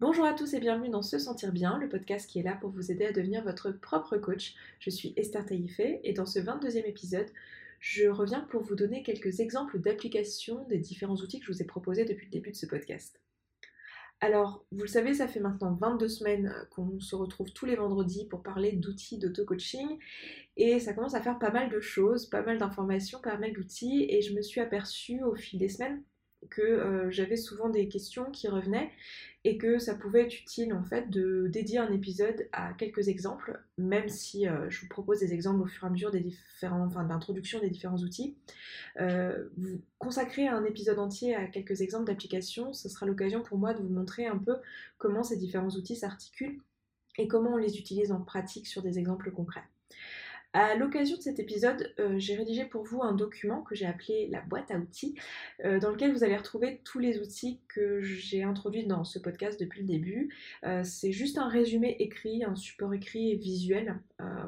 Bonjour à tous et bienvenue dans Se Sentir Bien, le podcast qui est là pour vous aider à devenir votre propre coach. Je suis Esther Taïfé et dans ce 22e épisode, je reviens pour vous donner quelques exemples d'applications des différents outils que je vous ai proposés depuis le début de ce podcast. Alors, vous le savez, ça fait maintenant 22 semaines qu'on se retrouve tous les vendredis pour parler d'outils d'auto-coaching et ça commence à faire pas mal de choses, pas mal d'informations, pas mal d'outils et je me suis aperçue au fil des semaines que euh, j'avais souvent des questions qui revenaient et que ça pouvait être utile en fait de dédier un épisode à quelques exemples, même si euh, je vous propose des exemples au fur et à mesure des différents, enfin d'introduction des différents outils. Euh, vous consacrer un épisode entier à quelques exemples d'applications, ce sera l'occasion pour moi de vous montrer un peu comment ces différents outils s'articulent et comment on les utilise en pratique sur des exemples concrets. À l'occasion de cet épisode, euh, j'ai rédigé pour vous un document que j'ai appelé la boîte à outils, euh, dans lequel vous allez retrouver tous les outils que j'ai introduits dans ce podcast depuis le début. Euh, c'est juste un résumé écrit, un support écrit et visuel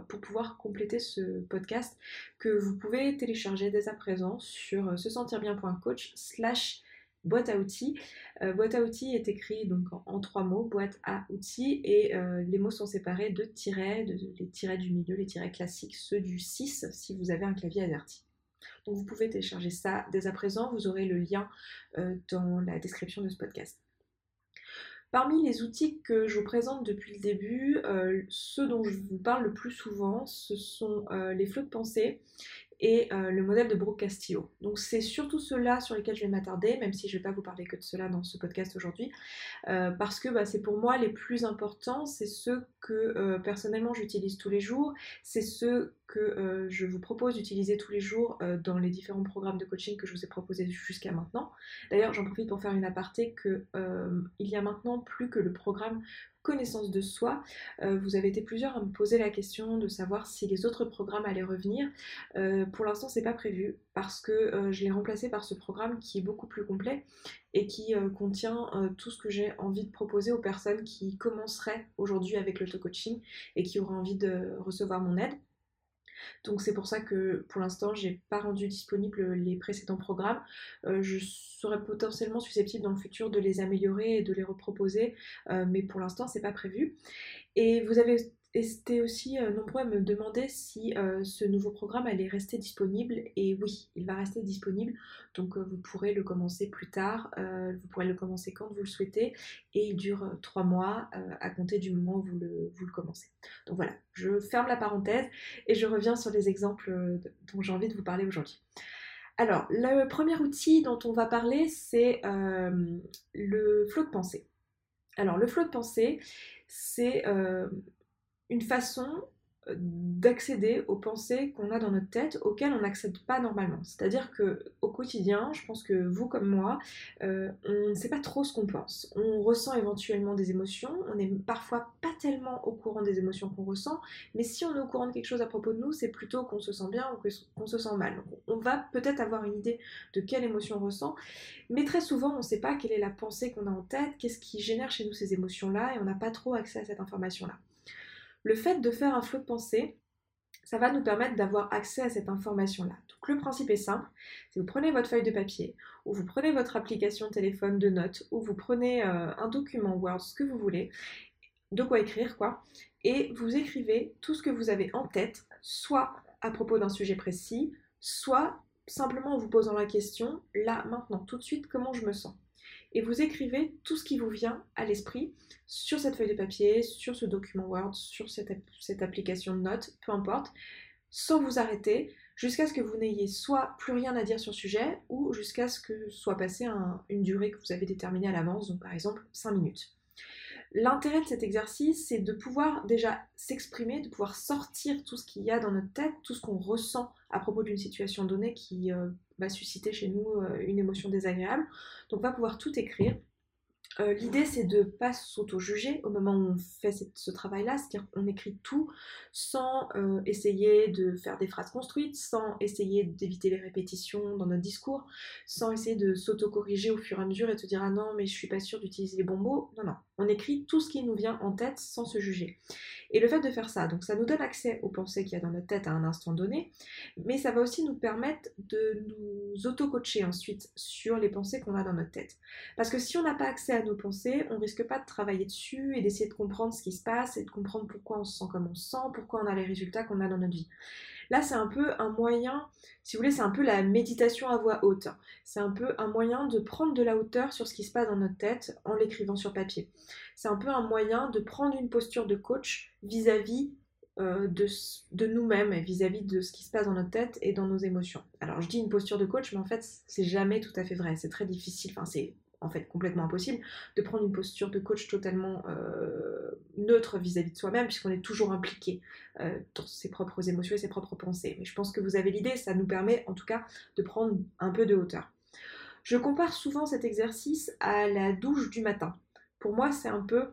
pour pouvoir compléter ce podcast que vous pouvez télécharger dès à présent sur se sentir bien.coach slash boîte à outils. Euh, boîte à outils est écrit donc en, trois mots, boîte à outils, et euh, les mots sont séparés de tirets, les tirets du milieu, les tirets classiques, ceux du 6 si vous avez un clavier averti. Donc vous pouvez télécharger ça dès à présent, vous aurez le lien euh, dans la description de ce podcast. Parmi les outils que je vous présente depuis le début, ceux dont je vous parle le plus souvent, ce sont les flots de pensée et euh, le modèle de Brooke Castillo. Donc c'est surtout ceux-là sur lesquels je vais m'attarder, même si je ne vais pas vous parler que de cela dans ce podcast aujourd'hui, euh, parce que bah, c'est pour moi les plus importants, c'est ceux que euh, personnellement j'utilise tous les jours, c'est ceux que je vous propose d'utiliser tous les jours dans les différents programmes de coaching que je vous ai proposés jusqu'à maintenant. D'ailleurs, j'en profite pour faire une aparté que il y a maintenant plus que le programme connaissance de soi. Euh, vous avez été plusieurs à me poser la question de savoir si les autres programmes allaient revenir. Euh, pour l'instant, c'est pas prévu parce que euh, je l'ai remplacé par ce programme qui est beaucoup plus complet et qui contient tout ce que j'ai envie de proposer aux personnes qui commenceraient aujourd'hui avec l'auto-coaching et qui auraient envie de recevoir mon aide. Donc c'est pour ça que pour l'instant j'ai pas rendu disponible les précédents programmes. Euh, je serais potentiellement susceptible dans le futur de les améliorer et de les reproposer, euh, mais pour l'instant c'est pas prévu. Et vous avez et c'était aussi euh, nombreux à me demander si euh, ce nouveau programme allait rester disponible. Et oui, il va rester disponible. Donc euh, vous pourrez le commencer plus tard. vous pourrez le commencer quand vous le souhaitez. Et il dure trois mois à compter du moment où vous le commencez. Donc voilà, je ferme la parenthèse et je reviens sur les exemples dont j'ai envie de vous parler aujourd'hui. Alors, le premier outil dont on va parler, c'est le flot de pensée. Alors, le flot de pensée, c'est une façon euh, d'accéder aux pensées qu'on a dans notre tête auxquelles on n'accède pas normalement. C'est-à-dire que au quotidien, je pense que vous comme moi, euh, on ne sait pas trop ce qu'on pense. On ressent éventuellement des émotions, on n'est parfois pas tellement au courant des émotions qu'on ressent, mais si on est au courant de quelque chose à propos de nous, c'est plutôt qu'on se sent bien ou qu'on se sent mal. on va peut-être avoir une idée de quelle émotion on ressent, mais très souvent on ne sait pas quelle est la pensée qu'on a en tête, qu'est-ce qui génère chez nous ces émotions-là, et on n'a pas trop accès à cette information-là. Le fait de faire un flot de pensée, ça va nous permettre d'avoir accès à cette information-là. Donc le principe est simple, c'est vous prenez votre feuille de papier, ou vous prenez votre application téléphone de notes, ou vous prenez euh, un document Word, ce que vous voulez, de quoi écrire quoi, et vous écrivez tout ce que vous avez en tête, soit à propos d'un sujet précis, soit simplement en vous posant la question, là, maintenant, tout de suite, comment je me sens et vous écrivez tout ce qui vous vient à l'esprit sur cette feuille de papier, sur ce document Word, sur cette, application de notes, peu importe, sans vous arrêter, jusqu'à ce que vous n'ayez soit plus rien à dire sur le sujet, ou jusqu'à ce que soit passée une durée que vous avez déterminée à l'avance, donc par exemple 5 minutes. L'intérêt de cet exercice, c'est de pouvoir déjà s'exprimer, de pouvoir sortir tout ce qu'il y a dans notre tête, tout ce qu'on ressent à propos d'une situation donnée qui euh, susciter chez nous euh, une émotion désagréable. Donc on va pouvoir tout écrire euh, l'idée, c'est de ne pas s'auto-juger au moment où on fait ce travail-là, c'est-à-dire qu'on écrit tout sans euh, essayer de faire des phrases construites, sans essayer d'éviter les répétitions dans notre discours, sans essayer de s'auto-corriger au fur et à mesure et de se dire ah non mais je suis pas sûre d'utiliser les bons mots. Non non, on écrit tout ce qui nous vient en tête sans se juger. Et le fait de faire ça, donc ça nous donne accès aux pensées qu'il y a dans notre tête à un instant donné, mais ça va aussi nous permettre de nous auto-coacher ensuite sur les pensées qu'on a dans notre tête. Parce que si on n'a pas accès à nos pensées, on risque pas de travailler dessus et d'essayer de comprendre ce qui se passe et de comprendre pourquoi on se sent comme on se sent, pourquoi on a les résultats qu'on a dans notre vie. Là, c'est un peu un moyen, si vous voulez, c'est un peu la méditation à voix haute. C'est un peu un moyen de prendre de la hauteur sur ce qui se passe dans notre tête en l'écrivant sur papier. C'est un peu un moyen de prendre une posture de coach vis-à-vis euh, de, de nous-mêmes vis-à-vis de ce qui se passe dans notre tête et dans nos émotions. Alors je dis une posture de coach, mais en fait c'est jamais tout à fait vrai, c'est très difficile, enfin c'est en fait complètement impossible de prendre une posture de coach totalement euh, neutre vis-à-vis de soi-même puisqu'on est toujours impliqué euh, dans ses propres émotions et ses propres pensées. Mais je pense que vous avez l'idée, ça nous permet en tout cas de prendre un peu de hauteur. Je compare souvent cet exercice à la douche du matin. Pour moi, c'est un peu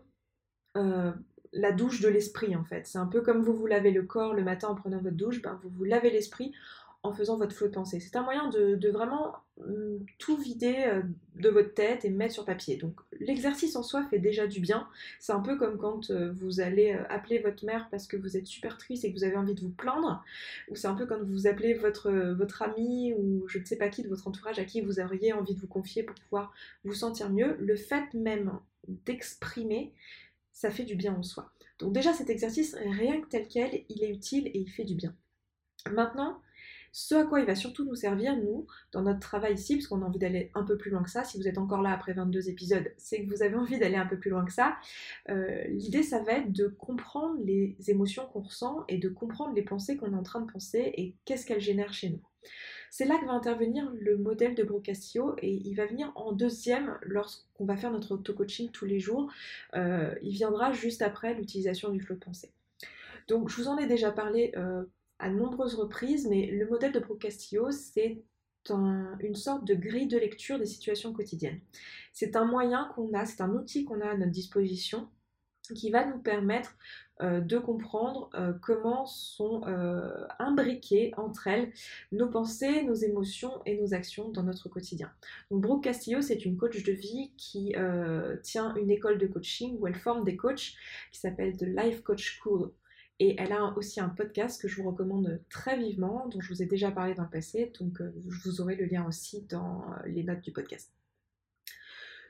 euh, la douche de l'esprit en fait. C'est un peu comme vous vous lavez le corps le matin en prenant votre douche, ben, vous vous lavez l'esprit en faisant votre flot de pensée. C'est un moyen de, vraiment hum, tout vider euh, de votre tête et mettre sur papier. Donc l'exercice en soi fait déjà du bien. C'est un peu comme quand euh, vous allez euh, appeler votre mère parce que vous êtes super triste et que vous avez envie de vous plaindre. Ou c'est un peu quand vous appelez votre, votre ami ou je ne sais pas qui de votre entourage à qui vous auriez envie de vous confier pour pouvoir vous sentir mieux. Le fait même d'exprimer, ça fait du bien en soi. Donc déjà cet exercice, rien que tel quel, il est utile et il fait du bien. Maintenant, ce à quoi il va surtout nous servir, nous, dans notre travail ici, parce qu'on a envie d'aller un peu plus loin que ça, si vous êtes encore là après 22 épisodes, c'est que vous avez envie d'aller un peu plus loin que ça. Euh, l'idée, ça va être de comprendre les émotions qu'on ressent et de comprendre les pensées qu'on est en train de penser et qu'est-ce qu'elles génèrent chez nous. C'est là que va intervenir le modèle de Brocastio et il va venir en deuxième lorsqu'on va faire notre auto-coaching tous les jours. Euh, il viendra juste après l'utilisation du flot de pensée. Donc je vous en ai déjà parlé euh, à nombreuses reprises, mais le modèle de Procastillo, c'est une sorte de grille de lecture des situations quotidiennes. C'est un moyen qu'on a, c'est un outil qu'on a à notre disposition qui va nous permettre euh, de comprendre euh, comment sont euh, imbriquées entre elles nos pensées, nos émotions et nos actions dans notre quotidien. Donc Brooke Castillo, c'est une coach de vie qui tient une école de coaching où elle forme des coachs qui s'appelle The Life Coach School et elle a aussi un podcast que je vous recommande très vivement, dont je vous ai déjà parlé dans le passé, donc euh, vous aurez le lien aussi dans euh, les notes du podcast.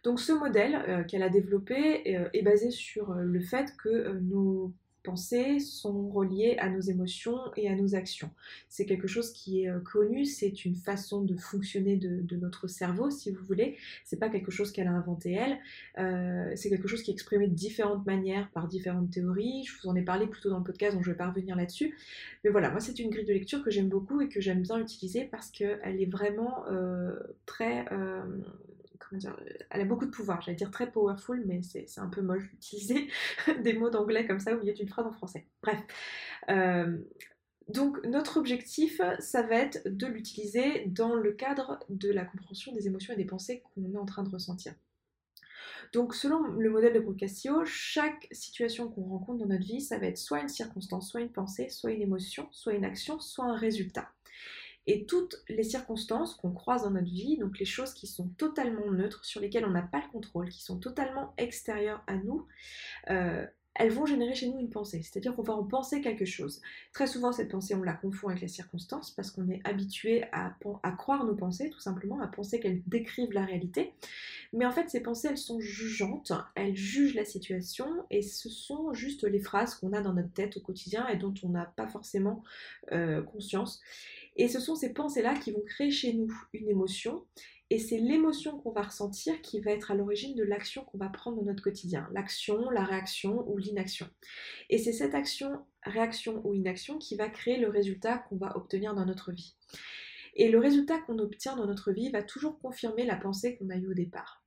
Donc ce modèle euh, qu'elle a développé est basé sur le fait que nos pensées sont reliées à nos émotions et à nos actions. C'est quelque chose qui est euh, connu, c'est une façon de fonctionner de, notre cerveau, si vous voulez. C'est pas quelque chose qu'elle a inventé elle, euh, c'est quelque chose qui est exprimé de différentes manières par différentes théories. Je vous en ai parlé plutôt dans le podcast, donc je vais pas revenir là-dessus. Mais voilà, moi c'est une grille de lecture que j'aime beaucoup et que j'aime bien utiliser parce qu'elle est vraiment euh, très elle a beaucoup de pouvoir, j'allais dire très powerful, mais c'est un peu moche d'utiliser des mots d'anglais comme ça au milieu d'une phrase en français. Bref. Euh, donc notre objectif, ça va être de l'utiliser dans le cadre de la compréhension des émotions et des pensées qu'on est en train de ressentir. Donc selon le modèle de Boccaccio, chaque situation qu'on rencontre dans notre vie, ça va être soit une circonstance, soit une pensée, soit une émotion, soit une action, soit un résultat. Et toutes les circonstances qu'on croise dans notre vie, donc les choses qui sont totalement neutres, sur lesquelles on n'a pas le contrôle, qui sont totalement extérieures à nous, euh, elles vont générer chez nous une pensée. C'est-à-dire qu'on va en penser quelque chose. Très souvent, cette pensée, on la confond avec les circonstances parce qu'on est habitué à, croire nos pensées, tout simplement, à penser qu'elles décrivent la réalité. Mais en fait, ces pensées, elles sont jugeantes, elles jugent la situation et ce sont juste les phrases qu'on a dans notre tête au quotidien et dont on n'a pas forcément euh, conscience. Et ce sont ces pensées-là qui vont créer chez nous une émotion. Et c'est l'émotion qu'on va ressentir qui va être à l'origine de l'action qu'on va prendre dans notre quotidien. L'action, la réaction ou l'inaction. Et c'est cette action, réaction ou inaction qui va créer le résultat qu'on va obtenir dans notre vie. Et le résultat qu'on obtient dans notre vie va toujours confirmer la pensée qu'on a eue au départ.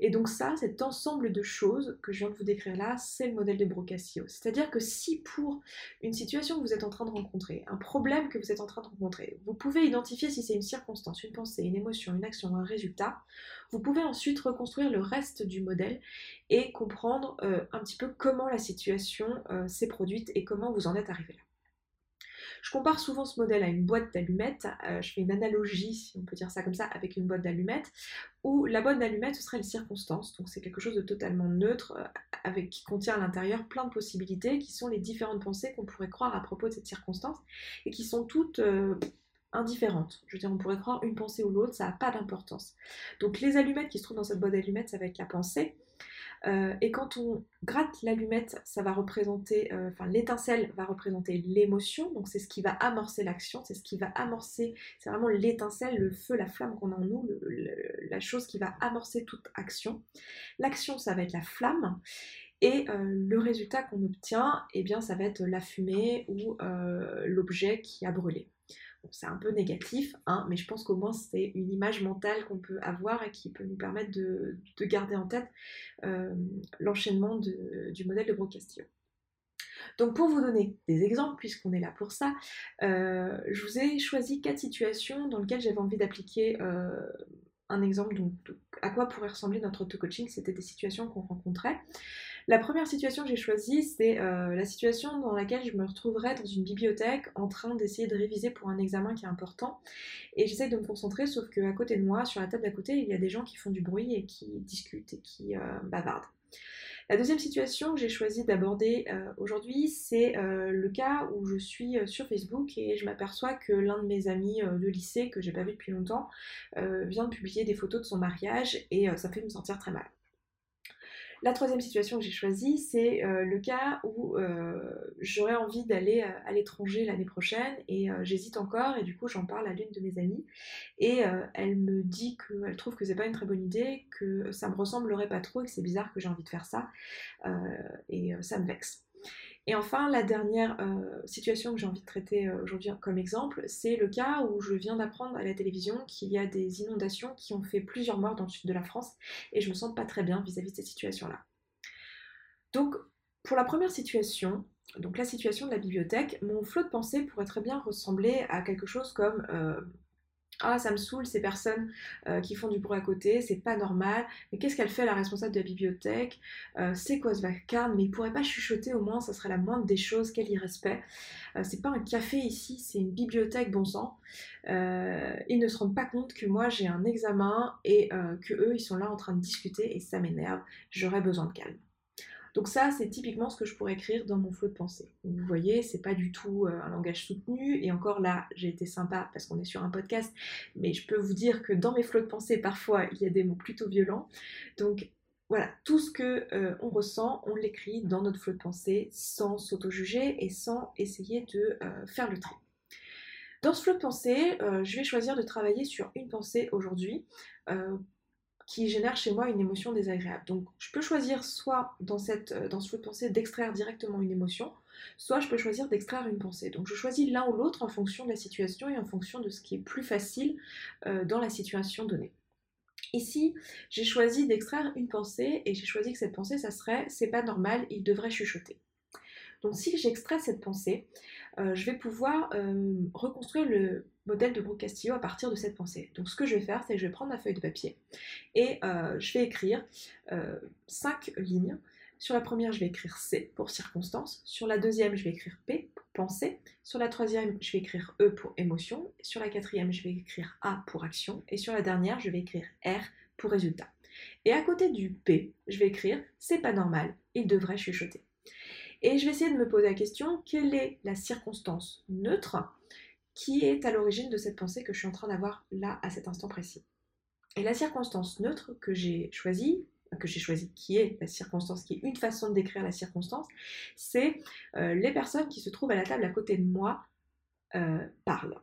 Et donc ça, cet ensemble de choses que je viens de vous décrire là, c'est le modèle de Brocasio. C'est-à-dire que si pour une situation que vous êtes en train de rencontrer, un problème que vous êtes en train de rencontrer, vous pouvez identifier si c'est une circonstance, une pensée, une émotion, une action, un résultat, vous pouvez ensuite reconstruire le reste du modèle et comprendre euh, un petit peu comment la situation euh, s'est produite et comment vous en êtes arrivé là. Je compare souvent ce modèle à une boîte d'allumettes. Euh, je fais une analogie, si on peut dire ça comme ça, avec une boîte d'allumettes, où la boîte d'allumettes, ce serait les circonstances. Donc c'est quelque chose de totalement neutre, euh, qui contient à l'intérieur plein de possibilités, qui sont les différentes pensées qu'on pourrait croire à propos de cette circonstance, et qui sont toutes... Euh, indifférentes. Je veux dire, on pourrait croire une pensée ou l'autre, ça n'a pas d'importance. Donc les allumettes qui se trouvent dans cette boîte d'allumettes, ça va être la pensée. Euh, et quand on gratte l'allumette, ça va représenter, euh, enfin l'étincelle va représenter l'émotion, donc c'est ce qui va amorcer l'action, c'est ce qui va amorcer, c'est vraiment l'étincelle, le feu, la flamme qu'on a en nous, la chose qui va amorcer toute action. L'action, ça va être la flamme. Et euh, le résultat qu'on obtient, eh bien, ça va être la fumée ou l'objet qui a brûlé c'est un peu négatif, hein, mais je pense qu'au moins c'est une image mentale qu'on peut avoir et qui peut nous permettre de, garder en tête euh, l'enchaînement du modèle de Brocastillo. Donc pour vous donner des exemples, puisqu'on est là pour ça, euh, je vous ai choisi quatre situations dans lesquelles j'avais envie d'appliquer euh, un exemple à quoi pourrait ressembler notre auto-coaching. C'était des situations qu'on rencontrait. La première situation que j'ai choisie, c'est euh, la situation dans laquelle je me retrouverais dans une bibliothèque en train d'essayer de réviser pour un examen qui est important. Et j'essaie de me concentrer, sauf qu'à côté de moi, sur la table d'à côté, il y a des gens qui font du bruit et qui discutent et qui euh, bavardent. La deuxième situation que j'ai choisi d'aborder euh, aujourd'hui, c'est le cas où je suis sur Facebook et je m'aperçois que l'un de mes amis de lycée, que j'ai pas vu depuis longtemps, vient de publier des photos de son mariage et ça fait me sentir très mal. La troisième situation que j'ai choisie, c'est euh, le cas où euh, j'aurais envie d'aller euh, à l'étranger l'année prochaine et j'hésite encore et du coup j'en parle à l'une de mes amies et elle me dit qu'elle trouve que c'est pas une très bonne idée, que ça me ressemblerait pas trop et que c'est bizarre que j'ai envie de faire ça et ça me vexe. Et enfin, la dernière euh, situation que j'ai envie de traiter euh, aujourd'hui comme exemple, c'est le cas où je viens d'apprendre à la télévision qu'il y a des inondations qui ont fait plusieurs morts dans le sud de la France et je me sens pas très bien vis-à-vis de cette situation-là. Donc, pour la première situation, donc la situation de la bibliothèque, mon flot de pensée pourrait très bien ressembler à quelque chose comme euh, ah, ça me saoule ces personnes euh, qui font du bruit à côté, c'est pas normal. Mais qu'est-ce qu'elle fait la responsable de la bibliothèque? Euh, C'est quoi ce vacarme? Mais il pourrait pas chuchoter au moins, ça serait la moindre des choses. Quel irrespect euh, C'est pas un café ici, c'est une bibliothèque, bon sang. ils ne se rendent pas compte que moi j'ai un examen et que eux ils sont là en train de discuter et ça m'énerve. J'aurais besoin de calme. Donc ça, c'est typiquement ce que je pourrais écrire dans mon flot de pensée. vous voyez, c'est pas du tout euh, un langage soutenu. Et encore là, j'ai été sympa parce qu'on est sur un podcast, mais je peux vous dire que dans mes flots de pensée, parfois, il y a des mots plutôt violents. Donc voilà, tout ce que euh, ressent, on l'écrit dans notre flot de pensée sans s'auto-juger et sans essayer de euh, faire le tri. Dans ce flot de pensée, je vais choisir de travailler sur une pensée aujourd'hui qui génère chez moi une émotion désagréable. Donc je peux choisir soit dans, cette, euh, ce flot de pensée d'extraire directement une émotion, soit je peux choisir d'extraire une pensée. Donc je choisis l'un ou l'autre en fonction de la situation et en fonction de ce qui est plus facile euh, dans la situation donnée. Ici, j'ai choisi d'extraire une pensée et j'ai choisi que cette pensée, ça serait c'est pas normal, il devrait chuchoter. Donc si j'extrais cette pensée, euh, je vais pouvoir reconstruire le modèle de Brooke Castillo à partir de cette pensée. Donc ce que je vais faire, c'est que je vais prendre ma feuille de papier et euh, je vais écrire euh, cinq lignes. Sur la première, je vais écrire C pour circonstance. Sur la deuxième, je vais écrire P pour pensée. Sur la troisième, je vais écrire E pour émotion. Sur la quatrième, je vais écrire A pour action. Et sur la dernière, je vais écrire R pour résultat. Et à côté du P, je vais écrire C'est pas normal, il devrait chuchoter. Et je vais essayer de me poser la question quelle est la circonstance neutre qui est à l'origine de cette pensée que je suis en train d'avoir là à cet instant précis. Et la circonstance neutre que j'ai choisie, que j'ai choisie, qui est la circonstance, qui est une façon de décrire la circonstance, c'est euh, les personnes qui se trouvent à la table à côté de moi euh, parlent.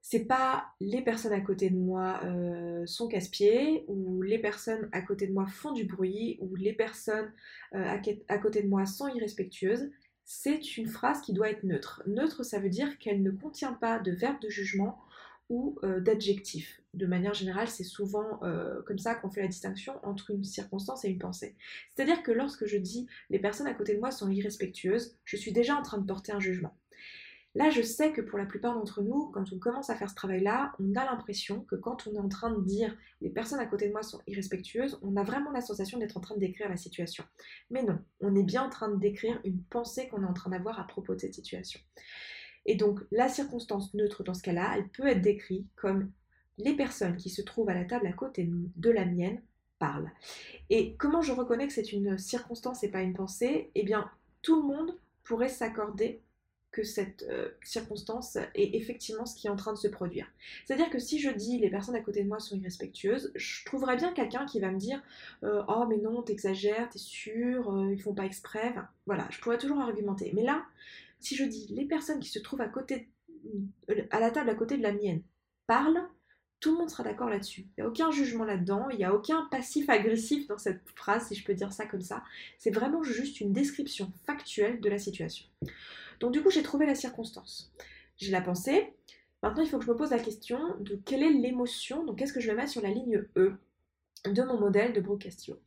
C'est pas les personnes à côté de moi euh, sont casse-pieds, ou les personnes à côté de moi font du bruit, ou les personnes à côté de moi sont irrespectueuses c'est une phrase qui doit être neutre. Neutre, ça veut dire qu'elle ne contient pas de verbe de jugement ou euh, d'adjectif. De manière générale, c'est souvent euh, comme ça qu'on fait la distinction entre une circonstance et une pensée. C'est-à-dire que lorsque je dis les personnes à côté de moi sont irrespectueuses, je suis déjà en train de porter un jugement. Là, je sais que pour la plupart d'entre nous, quand on commence à faire ce travail-là, on a l'impression que quand on est en train de dire les personnes à côté de moi sont irrespectueuses, on a vraiment la sensation d'être en train de décrire la situation. Mais non, on est bien en train de décrire une pensée qu'on est en train d'avoir à propos de cette situation. Et donc, la circonstance neutre dans ce cas-là, elle peut être décrite comme les personnes qui se trouvent à la table à côté de la mienne parlent. Et comment je reconnais que c'est une circonstance et pas une pensée? Eh bien, tout le monde pourrait s'accorder que cette euh, circonstance est effectivement ce qui est en train de se produire. C'est-à-dire que si je dis les personnes à côté de moi sont irrespectueuses, je trouverais bien quelqu'un qui va me dire euh, Oh mais non, t'exagères, t'es sûr, euh, ils font pas exprès. voilà, je pourrais toujours argumenter. Mais là, si je dis les personnes qui se trouvent à côté, à la table à côté de la mienne parlent, tout le monde sera d'accord là-dessus. Il n'y a aucun jugement là-dedans, il n'y a aucun passif agressif dans cette phrase, si je peux dire ça comme ça. C'est vraiment juste une description factuelle de la situation. Donc du coup, j'ai trouvé la circonstance. J'ai la pensée. Maintenant, il faut que je me pose la question de quelle est l'émotion, donc qu'est-ce que je vais mettre sur la ligne E de mon modèle de Brooke Castillo.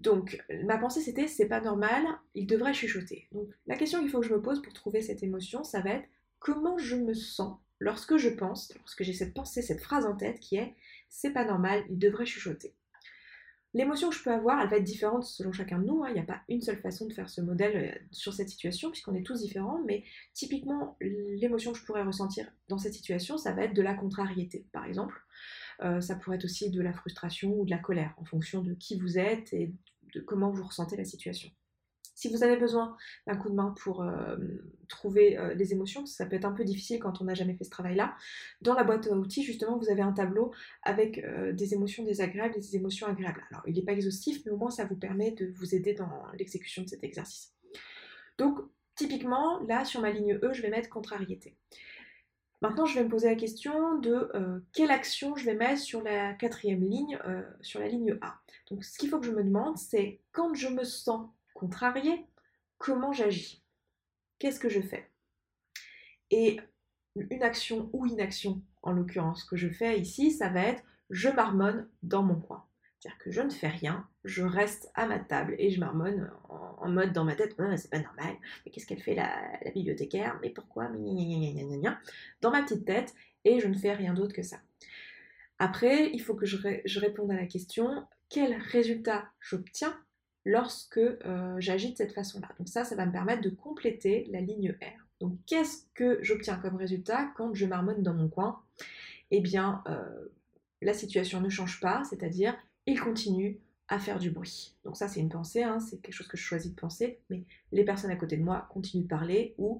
Donc, ma pensée c'était c'est pas normal, il devrait chuchoter. Donc, la question qu'il faut que je me pose pour trouver cette émotion, ça va être comment je me sens lorsque je pense, lorsque j'ai cette pensée, cette phrase en tête qui est c'est pas normal, il devrait chuchoter. L'émotion que je peux avoir, elle va être différente selon chacun de nous. Hein. Il n'y a pas une seule façon de faire ce modèle euh, sur cette situation, puisqu'on est tous différents. Mais typiquement, l'émotion que je pourrais ressentir dans cette situation, ça va être de la contrariété, par exemple. Euh, ça pourrait être aussi de la frustration ou de la colère, en fonction de qui vous êtes et de comment vous ressentez la situation. Si vous avez besoin d'un coup de main pour euh, trouver euh, les émotions, ça peut être un peu difficile quand on n'a jamais fait ce travail-là. Dans la boîte à outils, justement, vous avez un tableau avec euh, des émotions désagréables et des émotions agréables. Alors, il n'est pas exhaustif, mais au moins ça vous permet de vous aider dans l'exécution de cet exercice. Donc, typiquement, là, sur ma ligne E, je vais mettre contrariété. Maintenant, je vais me poser la question de quelle action je vais mettre sur la quatrième ligne, sur la ligne A. Donc, ce qu'il faut que je me demande, c'est quand je me sens contrarié, comment j'agis? Qu'est-ce que je fais? Et une action ou inaction, en l'occurrence, que je fais ici, ça va être je marmonne dans mon coin. C'est-à-dire que je ne fais rien, je reste à ma table et je marmonne en, mode dans ma tête, c'est pas normal, mais qu'est-ce qu'elle fait la, bibliothécaire, mais pourquoi, dans ma petite tête, et je ne fais rien d'autre que ça. Après, il faut que je réponde à la question, quel résultat j'obtiens lorsque euh, j'agis de cette façon-là. Donc ça, ça va me permettre de compléter la ligne R. Donc qu'est-ce que j'obtiens comme résultat quand je marmonne dans mon coin? Eh bien, euh, la situation ne change pas, c'est-à-dire il continue à faire du bruit. Donc ça, c'est une pensée, hein, c'est quelque chose que je choisis de penser, mais les personnes à côté de moi continuent de parler ou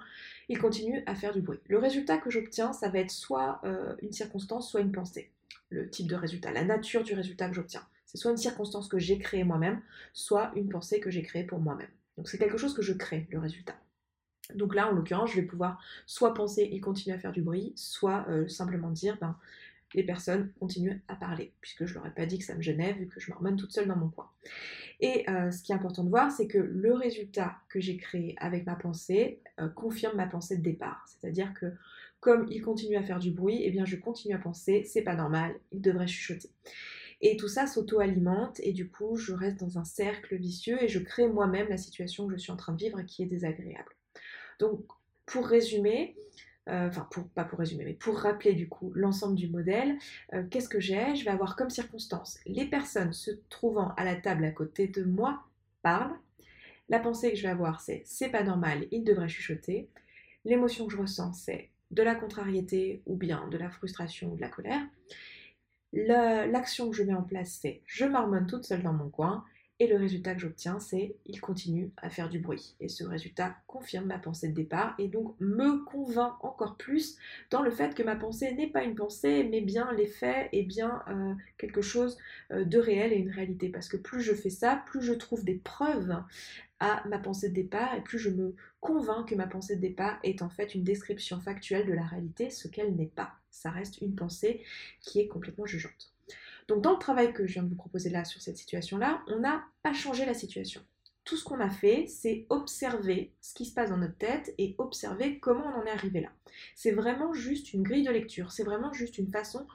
ils continuent à faire du bruit. Le résultat que j'obtiens, ça va être soit euh, une circonstance, soit une pensée. Le type de résultat, la nature du résultat que j'obtiens. C'est soit une circonstance que j'ai créée moi-même, soit une pensée que j'ai créée pour moi-même. Donc c'est quelque chose que je crée, le résultat. Donc là, en l'occurrence, je vais pouvoir soit penser il continue à faire du bruit, soit euh, simplement dire ben, les personnes continuent à parler, puisque je leur ai pas dit que ça me gênait, vu que je m'hormone toute seule dans mon coin. Et euh, ce qui est important de voir, c'est que le résultat que j'ai créé avec ma pensée euh, confirme ma pensée de départ. C'est-à-dire que comme il continue à faire du bruit, eh bien je continue à penser, c'est pas normal, il devrait chuchoter. Et tout ça s'auto-alimente et du coup, je reste dans un cercle vicieux et je crée moi-même la situation que je suis en train de vivre qui est désagréable. Donc, pour résumer, euh, enfin, pas pour résumer, mais pour rappeler du coup l'ensemble du modèle, euh, qu'est-ce que j'ai? Je vais avoir comme circonstance les personnes se trouvant à la table à côté de moi parlent. La pensée que je vais avoir, c'est c'est pas normal, il devrait chuchoter. L'émotion que je ressens, c'est de la contrariété ou bien de la frustration ou de la colère. L'action que je mets en place, c'est je marmonne toute seule dans mon coin et le résultat que j'obtiens, c'est il continue à faire du bruit. Et ce résultat confirme ma pensée de départ et donc me convainc encore plus dans le fait que ma pensée n'est pas une pensée, mais bien l'effet et bien euh, quelque chose euh, de réel et une réalité. Parce que plus je fais ça, plus je trouve des preuves à ma pensée de départ et plus je me convainc que ma pensée de départ est en fait une description factuelle de la réalité, ce qu'elle n'est pas. Ça reste une pensée qui est complètement jugeante. Donc dans le travail que je viens de vous proposer là sur cette situation-là, on n'a pas changé la situation. Tout ce qu'on a fait, c'est observer ce qui se passe dans notre tête et observer comment on en est arrivé là. C'est vraiment juste une grille de lecture, c'est vraiment juste une façon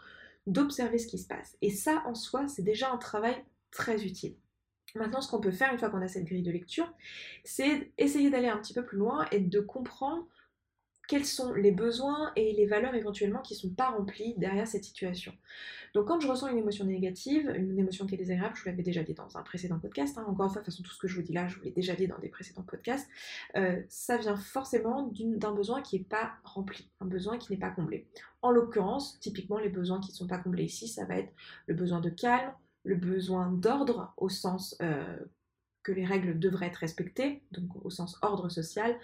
d'observer ce qui se passe. Et ça, en soi, c'est déjà un travail très utile. Maintenant, ce qu'on peut faire une fois qu'on a cette grille de lecture, c'est essayer d'aller un petit peu plus loin et de comprendre quels sont les besoins et les valeurs éventuellement qui ne sont pas remplies derrière cette situation. Donc quand je ressens une émotion négative, une émotion qui est désagréable, je vous l'avais déjà dit dans un précédent podcast, hein, encore une fois, de toute façon tout ce que je vous dis là, je vous l'ai déjà dit dans des précédents podcasts, euh, ça vient forcément d'un besoin qui n'est pas rempli, un besoin qui n'est pas comblé. En l'occurrence, typiquement les besoins qui ne sont pas comblés ici, ça va être le besoin de calme, le besoin d'ordre au sens euh, que les règles devraient être respectées, donc au sens ordre social,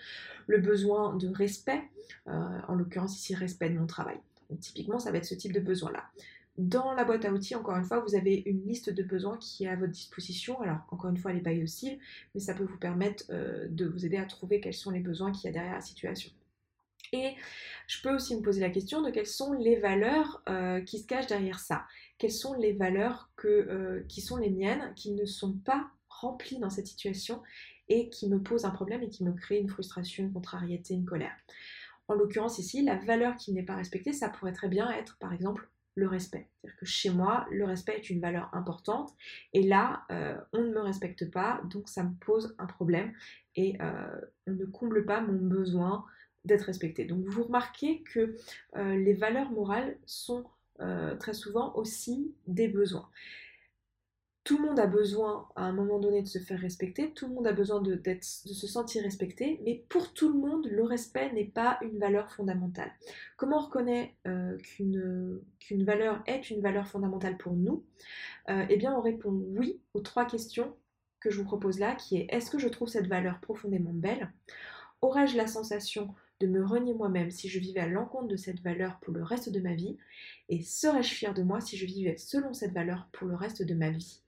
le besoin de respect, euh, en l'occurrence ici respect de mon travail. Donc, typiquement, ça va être ce type de besoin-là. Dans la boîte à outils, encore une fois, vous avez une liste de besoins qui est à votre disposition. Alors, encore une fois, elle n'est pas mais ça peut vous permettre euh, de vous aider à trouver quels sont les besoins qu'il y a derrière la situation. Et je peux aussi me poser la question de quelles sont les valeurs euh, qui se cachent derrière ça. Quelles sont les valeurs que, euh, qui sont les miennes, qui ne sont pas remplies dans cette situation et qui me posent un problème et qui me créent une frustration, une contrariété, une colère. En l'occurrence ici, la valeur qui n'est pas respectée, ça pourrait très bien être par exemple le respect. C'est-à-dire que chez moi, le respect est une valeur importante et là, euh, on ne me respecte pas, donc ça me pose un problème et on ne comble pas mon besoin d'être respecté. Donc vous remarquez que euh, les valeurs morales sont très souvent aussi des besoins. Tout le monde a besoin à un moment donné de se faire respecter, tout le monde a besoin de, se sentir respecté, mais pour tout le monde, le respect n'est pas une valeur fondamentale. Comment on reconnaît euh, qu'une valeur est une valeur fondamentale pour nous? Euh, Eh bien, on répond oui aux trois questions que je vous propose là, qui est est-ce que je trouve cette valeur profondément belle? Aurais-je la sensation de me renier moi-même si je vivais à l'encontre de cette valeur pour le reste de ma vie Et serais-je fière de moi si je vivais selon cette valeur pour le reste de ma vie?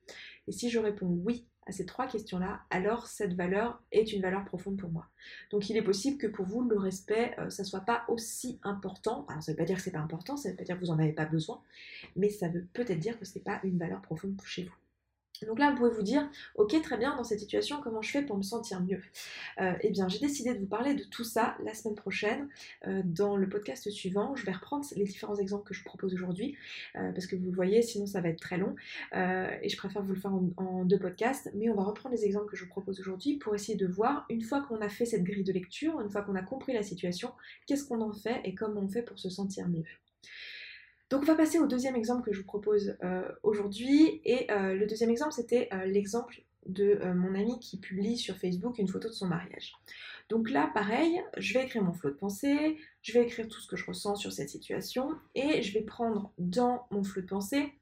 Et si je réponds oui à ces trois questions-là, alors cette valeur est une valeur profonde pour moi. Donc il est possible que pour vous, le respect, euh, ça soit pas aussi important. Alors ça ne veut pas dire que c'est pas important, ça ne veut pas dire que vous n'en avez pas besoin, mais ça veut peut-être dire que ce n'est pas une valeur profonde chez vous. Donc là, vous pouvez vous dire, ok, très bien, dans cette situation, comment je fais pour me sentir mieux? Euh, Eh bien, j'ai décidé de vous parler de tout ça la semaine prochaine. Euh, dans le podcast suivant, je vais reprendre les différents exemples que je propose aujourd'hui, euh, parce que vous le voyez, sinon ça va être très long, et je préfère vous le faire en, deux podcasts, mais on va reprendre les exemples que je vous propose aujourd'hui pour essayer de voir, une fois qu'on a fait cette grille de lecture, une fois qu'on a compris la situation, qu'est-ce qu'on en fait et comment on fait pour se sentir mieux? Donc on va passer au deuxième exemple que je vous propose euh, aujourd'hui. Et euh, le deuxième exemple, c'était euh, l'exemple de mon ami qui publie sur Facebook une photo de son mariage. Donc là, pareil, je vais écrire mon flot de pensée, je vais écrire tout ce que je ressens sur cette situation, et je vais prendre dans mon flot de pensée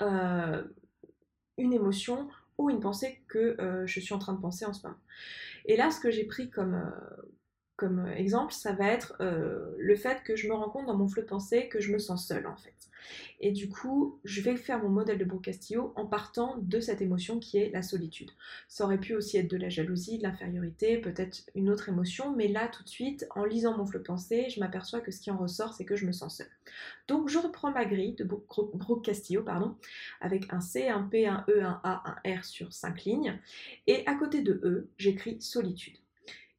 une émotion ou une pensée que je suis en train de penser en ce moment. Et là, ce que j'ai pris comme, comme exemple, ça va être euh, le fait que je me rends compte dans mon flot de pensée que je me sens seule en fait. Et du coup, je vais faire mon modèle de Brooke Castillo en partant de cette émotion qui est la solitude. Ça aurait pu aussi être de la jalousie, de l'infériorité, peut-être une autre émotion, mais là tout de suite, en lisant mon flot de pensée, je m'aperçois que ce qui en ressort, c'est que je me sens seule. Donc je reprends ma grille de Brooke Castillo, pardon, avec un C, un P, un E, un A, un R sur 5 lignes, et à côté de E, j'écris solitude.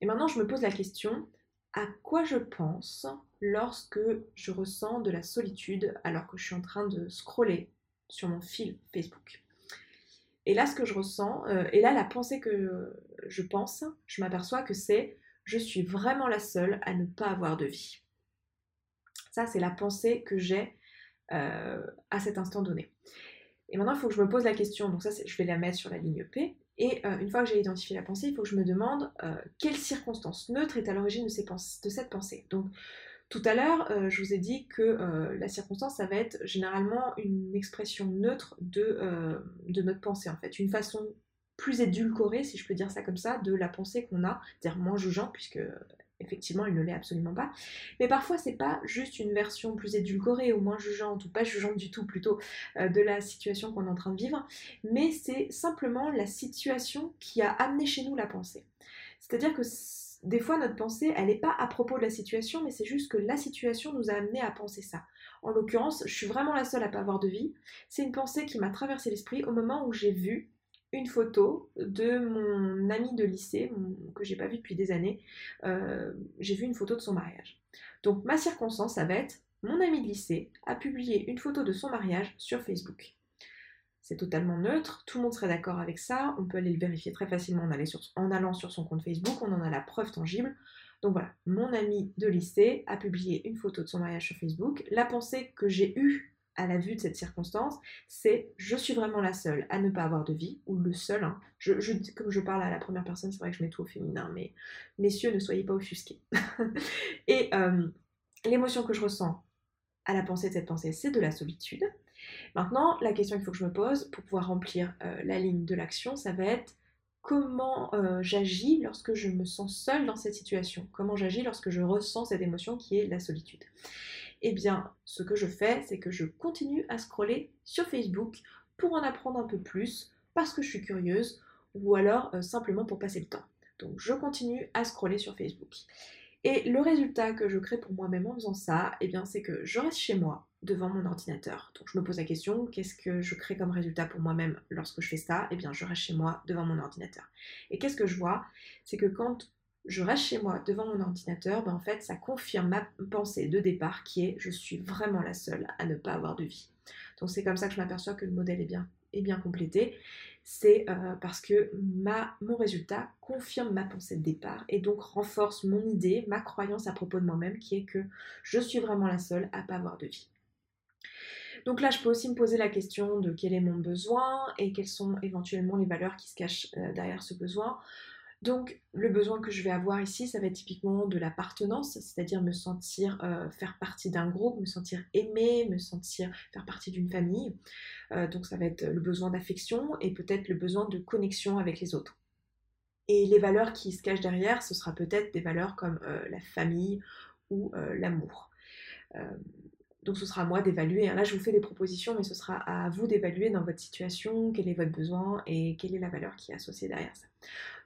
Et maintenant, je me pose la question, à quoi je pense lorsque je ressens de la solitude alors que je suis en train de scroller sur mon fil Facebook? Et là, ce que je ressens, euh, et là, la pensée que je pense, je m'aperçois que c'est je suis vraiment la seule à ne pas avoir de vie. Ça, c'est la pensée que j'ai euh, à cet instant donné. Et maintenant, il faut que je me pose la question, donc ça, je vais la mettre sur la ligne P. Et euh, une fois que j'ai identifié la pensée, il faut que je me demande euh, quelle circonstance neutre est à l'origine de, cette pensée. Donc, tout à l'heure, euh, je vous ai dit que la circonstance, ça va être généralement une expression neutre de, de notre pensée, en fait. Une façon plus édulcorée, si je peux dire ça comme ça, de la pensée qu'on a, c'est-à-dire moins jugeant, puisque effectivement, il ne l'est absolument pas. Mais parfois, c'est pas juste une version plus édulcorée ou moins jugeante, ou pas jugeante du tout plutôt, euh, de la situation qu'on est en train de vivre, mais c'est simplement la situation qui a amené chez nous la pensée. C'est-à-dire que des fois, notre pensée, elle n'est pas à propos de la situation, mais c'est juste que la situation nous a amené à penser ça. En l'occurrence, je suis vraiment la seule à pas avoir de vie. C'est une pensée qui m'a traversé l'esprit au moment où j'ai vu une photo de mon ami de lycée, que j'ai pas vu depuis des années. Euh, j'ai vu une photo de son mariage. Donc ma circonstance, ça va être mon ami de lycée a publié une photo de son mariage sur Facebook. C'est totalement neutre, tout le monde serait d'accord avec ça, on peut aller le vérifier très facilement en, en allant sur son compte Facebook, on en a la preuve tangible. Donc voilà, mon ami de lycée a publié une photo de son mariage sur Facebook. La pensée que j'ai eue à la vue de cette circonstance, c'est je suis vraiment la seule à ne pas avoir de vie, ou le seul. Hein. Je, comme je parle à la première personne, c'est vrai que je mets tout au féminin, mais messieurs, ne soyez pas offusqués. et euh, l'émotion que je ressens à la pensée de cette pensée, c'est de la solitude. Maintenant, la question qu'il faut que je me pose pour pouvoir remplir euh, la ligne de l'action, ça va être comment euh, j'agis lorsque je me sens seule dans cette situation, comment j'agis lorsque je ressens cette émotion qui est la solitude? Eh bien, ce que je fais, c'est que je continue à scroller sur Facebook pour en apprendre un peu plus, parce que je suis curieuse, ou alors euh, simplement pour passer le temps. Donc je continue à scroller sur Facebook. Et le résultat que je crée pour moi-même en faisant ça, eh bien, c'est que je reste chez moi, devant mon ordinateur. Donc je me pose la question, qu'est-ce que je crée comme résultat pour moi-même lorsque je fais ça? Eh bien, je reste chez moi, devant mon ordinateur. Et qu'est-ce que je vois? C'est que quand je reste chez moi devant mon ordinateur, ben en fait, ça confirme ma pensée de départ qui est je suis vraiment la seule à ne pas avoir de vie. Donc c'est comme ça que je m'aperçois que le modèle est bien, complété. C'est euh, parce que mon résultat confirme ma pensée de départ et donc renforce mon idée, ma croyance à propos de moi-même qui est que je suis vraiment la seule à pas avoir de vie. Donc là, je peux aussi me poser la question de quel est mon besoin et quelles sont éventuellement les valeurs qui se cachent euh, derrière ce besoin. Donc le besoin que je vais avoir ici, ça va être typiquement de l'appartenance, c'est-à-dire me sentir euh, faire partie d'un groupe, me sentir aimé, me sentir faire partie d'une famille. Euh, donc ça va être le besoin d'affection et peut-être le besoin de connexion avec les autres. Et les valeurs qui se cachent derrière, ce sera peut-être des valeurs comme euh, la famille ou l'amour. Donc ce sera à moi d'évaluer. Hein. Là, je vous fais des propositions, mais ce sera à vous d'évaluer dans votre situation quel est votre besoin et quelle est la valeur qui est associée derrière ça.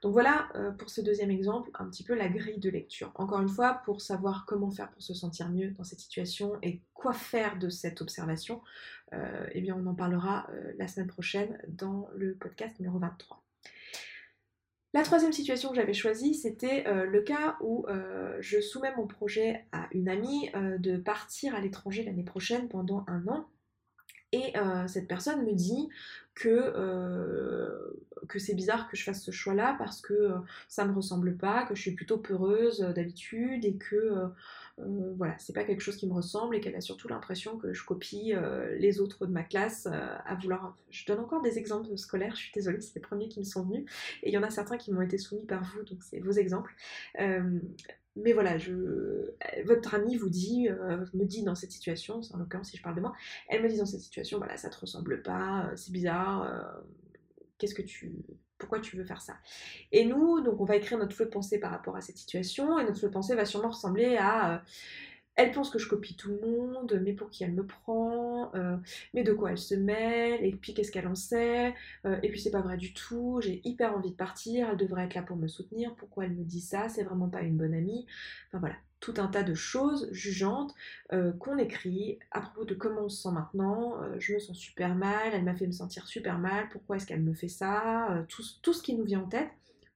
Donc voilà euh, pour ce deuxième exemple, un petit peu la grille de lecture. Encore une fois, pour savoir comment faire pour se sentir mieux dans cette situation et quoi faire de cette observation, euh, eh bien on en parlera euh, la semaine prochaine dans le podcast numéro 23. La troisième situation que j'avais choisie, c'était euh, le cas où euh, je soumets mon projet à une amie euh, de partir à l'étranger l'année prochaine pendant un an. Et cette personne me dit que, que c'est bizarre que je fasse ce choix-là parce que ça me ressemble pas, que je suis plutôt peureuse d'habitude et que euh, voilà, c'est pas quelque chose qui me ressemble et qu'elle a surtout l'impression que je copie euh, les autres de ma classe euh, à vouloir. Je donne encore des exemples scolaires, je suis désolée, c'est les premiers qui me sont venus et il y en a certains qui m'ont été soumis par vous, donc c'est vos exemples. Mais voilà, je, votre amie vous dit, me dit dans cette situation, en l'occurrence si je parle de moi, elle me dit dans cette situation, voilà, ça te ressemble pas, c'est bizarre, qu'est-ce que tu, pourquoi tu veux faire ça? Et nous, donc on va écrire notre flot de pensée par rapport à cette situation, et notre flot de pensée va sûrement ressembler à... Elle pense que je copie tout le monde, mais pour qui elle me prend, euh, mais de quoi elle se mêle, et puis qu'est-ce qu'elle en sait, euh, et puis c'est pas vrai du tout, j'ai hyper envie de partir, elle devrait être là pour me soutenir, pourquoi elle me dit ça, c'est vraiment pas une bonne amie. Enfin voilà, tout un tas de choses jugeantes euh, qu'on écrit à propos de comment on se sent maintenant. Je me sens super mal, elle m'a fait me sentir super mal, pourquoi est-ce qu'elle me fait ça tout, tout, ce qui nous vient en tête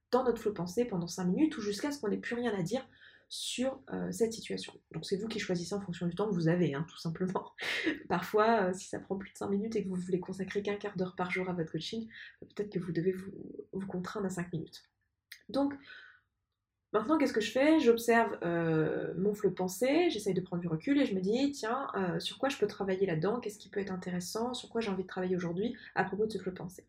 dans notre flot pensée pendant 5 minutes ou jusqu'à ce qu'on n'ait plus rien à dire sur cette situation. Donc c'est vous qui choisissez en fonction du temps que vous avez, hein, tout simplement. Parfois, si ça prend plus de 5 minutes et que vous voulez consacrer qu'un quart d'heure par jour à votre coaching, peut-être que vous devez vous, contraindre à 5 minutes. Donc, Maintenant, qu'est-ce que je fais? J'observe euh, mon flot de pensée, j'essaye de prendre du recul et je me dis, tiens, euh, sur quoi je peux travailler là-dedans? Qu'est-ce qui peut être intéressant? Sur quoi j'ai envie de travailler aujourd'hui à propos de ce flot de pensée?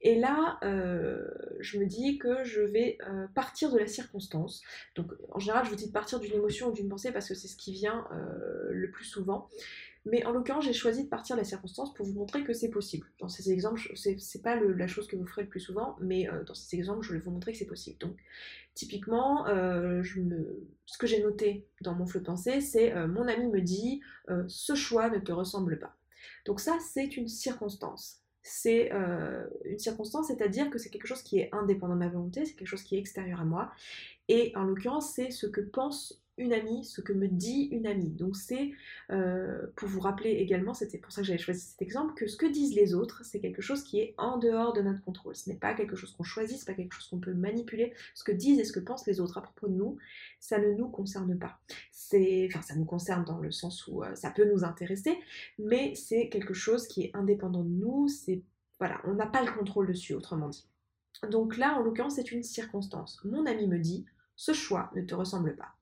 Et là, euh, je me dis que je vais partir de la circonstance. Donc, en général, je vous dis de partir d'une émotion ou d'une pensée parce que c'est ce qui vient le plus souvent. Mais en l'occurrence, j'ai choisi de partir de la circonstance pour vous montrer que c'est possible. Dans ces exemples, c'est pas la chose que vous ferez le plus souvent, mais euh, dans ces exemples, je vais vous montrer que c'est possible. Donc, typiquement, euh, ce que j'ai noté dans mon flot de pensée, c'est euh, mon ami me dit ce choix ne te ressemble pas. Donc ça, c'est une circonstance. C'est une circonstance, c'est-à-dire que c'est quelque chose qui est indépendant de ma volonté, c'est quelque chose qui est extérieur à moi. Et en l'occurrence, c'est ce que pense une amie, ce que me dit une amie. Donc c'est, euh, pour vous rappeler également, c'était pour ça que j'avais choisi cet exemple, que ce que disent les autres, c'est quelque chose qui est en dehors de notre contrôle. Ce n'est pas quelque chose qu'on choisit, ce n'est pas quelque chose qu'on peut manipuler. Ce que disent et ce que pensent les autres à propos de nous, ça ne nous concerne pas. C'est, enfin, ça nous concerne dans le sens où euh, ça peut nous intéresser, mais c'est quelque chose qui est indépendant de nous. C'est, voilà, on n'a pas le contrôle dessus, autrement dit. Donc là, en l'occurrence, c'est une circonstance. Mon ami me dit, ce choix ne te ressemble pas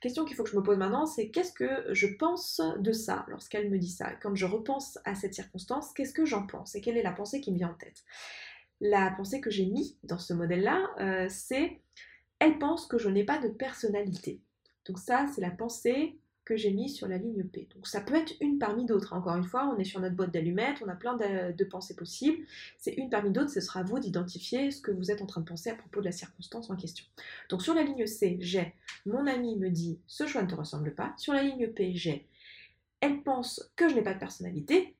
question qu'il faut que je me pose maintenant, c'est qu'est-ce que je pense de ça lorsqu'elle me dit ça? Quand je repense à cette circonstance, qu'est-ce que j'en pense? Et quelle est la pensée qui me vient en tête? La pensée que j'ai mis dans ce modèle-là, euh, c'est elle pense que je n'ai pas de personnalité. Donc ça, c'est la pensée que j'ai mis sur la ligne P. Donc ça peut être une parmi d'autres. Encore une fois, on est sur notre boîte d'allumettes, on a plein de, pensées possibles. C'est une parmi d'autres, ce sera à vous d'identifier ce que vous êtes en train de penser à propos de la circonstance en question. Donc sur la ligne C, j'ai mon ami me dit ce choix ne te ressemble pas. Sur la ligne P, j'ai elle pense que je n'ai pas de personnalité.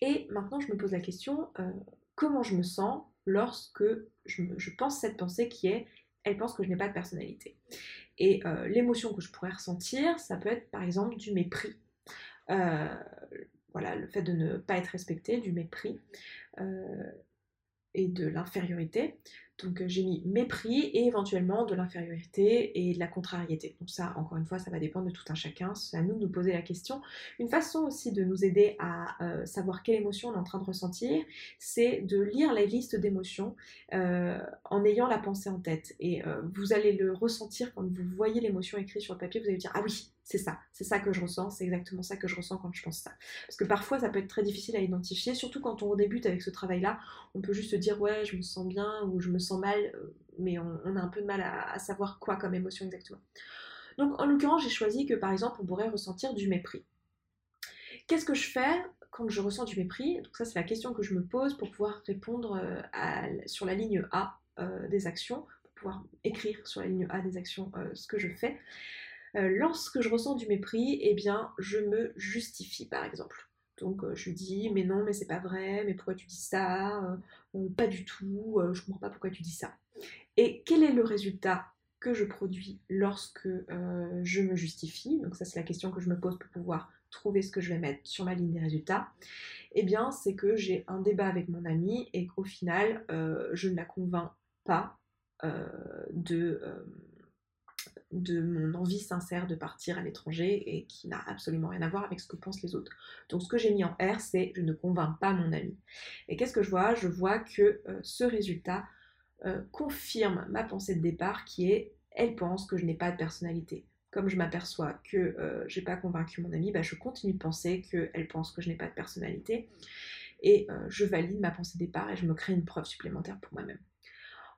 Et maintenant, je me pose la question euh, comment je me sens lorsque je pense cette pensée qui est elle pense que je n'ai pas de personnalité. Et euh, l'émotion que je pourrais ressentir, ça peut être par exemple du mépris. Euh, voilà, le fait de ne pas être respecté, du mépris euh, et de l'infériorité. Donc euh, j'ai mis mépris et éventuellement de l'infériorité et de la contrariété. Donc ça, encore une fois, ça va dépendre de tout un chacun. C'est à nous de nous poser la question. Une façon aussi de nous aider à euh, savoir quelle émotion on est en train de ressentir, c'est de lire la liste d'émotions euh, en ayant la pensée en tête. Et vous allez le ressentir quand vous voyez l'émotion écrite sur le papier, vous allez dire ah oui, c'est ça, c'est ça que je ressens, c'est exactement ça que je ressens quand je pense ça. Parce que parfois ça peut être très difficile à identifier, surtout quand on débute avec ce travail-là, on peut juste dire ouais je me sens bien ou je me sens mal, euh, mais on, a un peu de mal à, savoir quoi comme émotion exactement. Donc en l'occurrence j'ai choisi que par exemple on pourrait ressentir du mépris. Qu'est-ce que je fais quand je ressens du mépris? Donc ça c'est la question que je me pose pour pouvoir répondre euh, sur la ligne A euh, des actions, pour pouvoir écrire sur la ligne A des actions ce que je fais. Euh, lorsque je ressens du mépris, eh bien, je me justifie, par exemple. Donc euh, je dis mais non mais c'est pas vrai, mais pourquoi tu dis ça? Euh, Pas du tout, je comprends pas pourquoi tu dis ça. Et quel est le résultat que je produis lorsque je me justifie? Donc ça c'est la question que je me pose pour pouvoir trouver ce que je vais mettre sur ma ligne des résultats. Eh bien c'est que j'ai un débat avec mon ami et qu'au final je ne la convainc pas de de mon envie sincère de partir à l'étranger et qui n'a absolument rien à voir avec ce que pensent les autres. Donc ce que j'ai mis en R, c'est je ne convainc pas mon ami. Et qu'est-ce que je vois? Je vois que euh, ce résultat euh, confirme ma pensée de départ qui est elle pense que je n'ai pas de personnalité. Comme je m'aperçois que euh, j'ai pas convaincu mon ami, bah, je continue de penser qu'elle pense que je n'ai pas de personnalité. Et je valide ma pensée de départ et je me crée une preuve supplémentaire pour moi-même.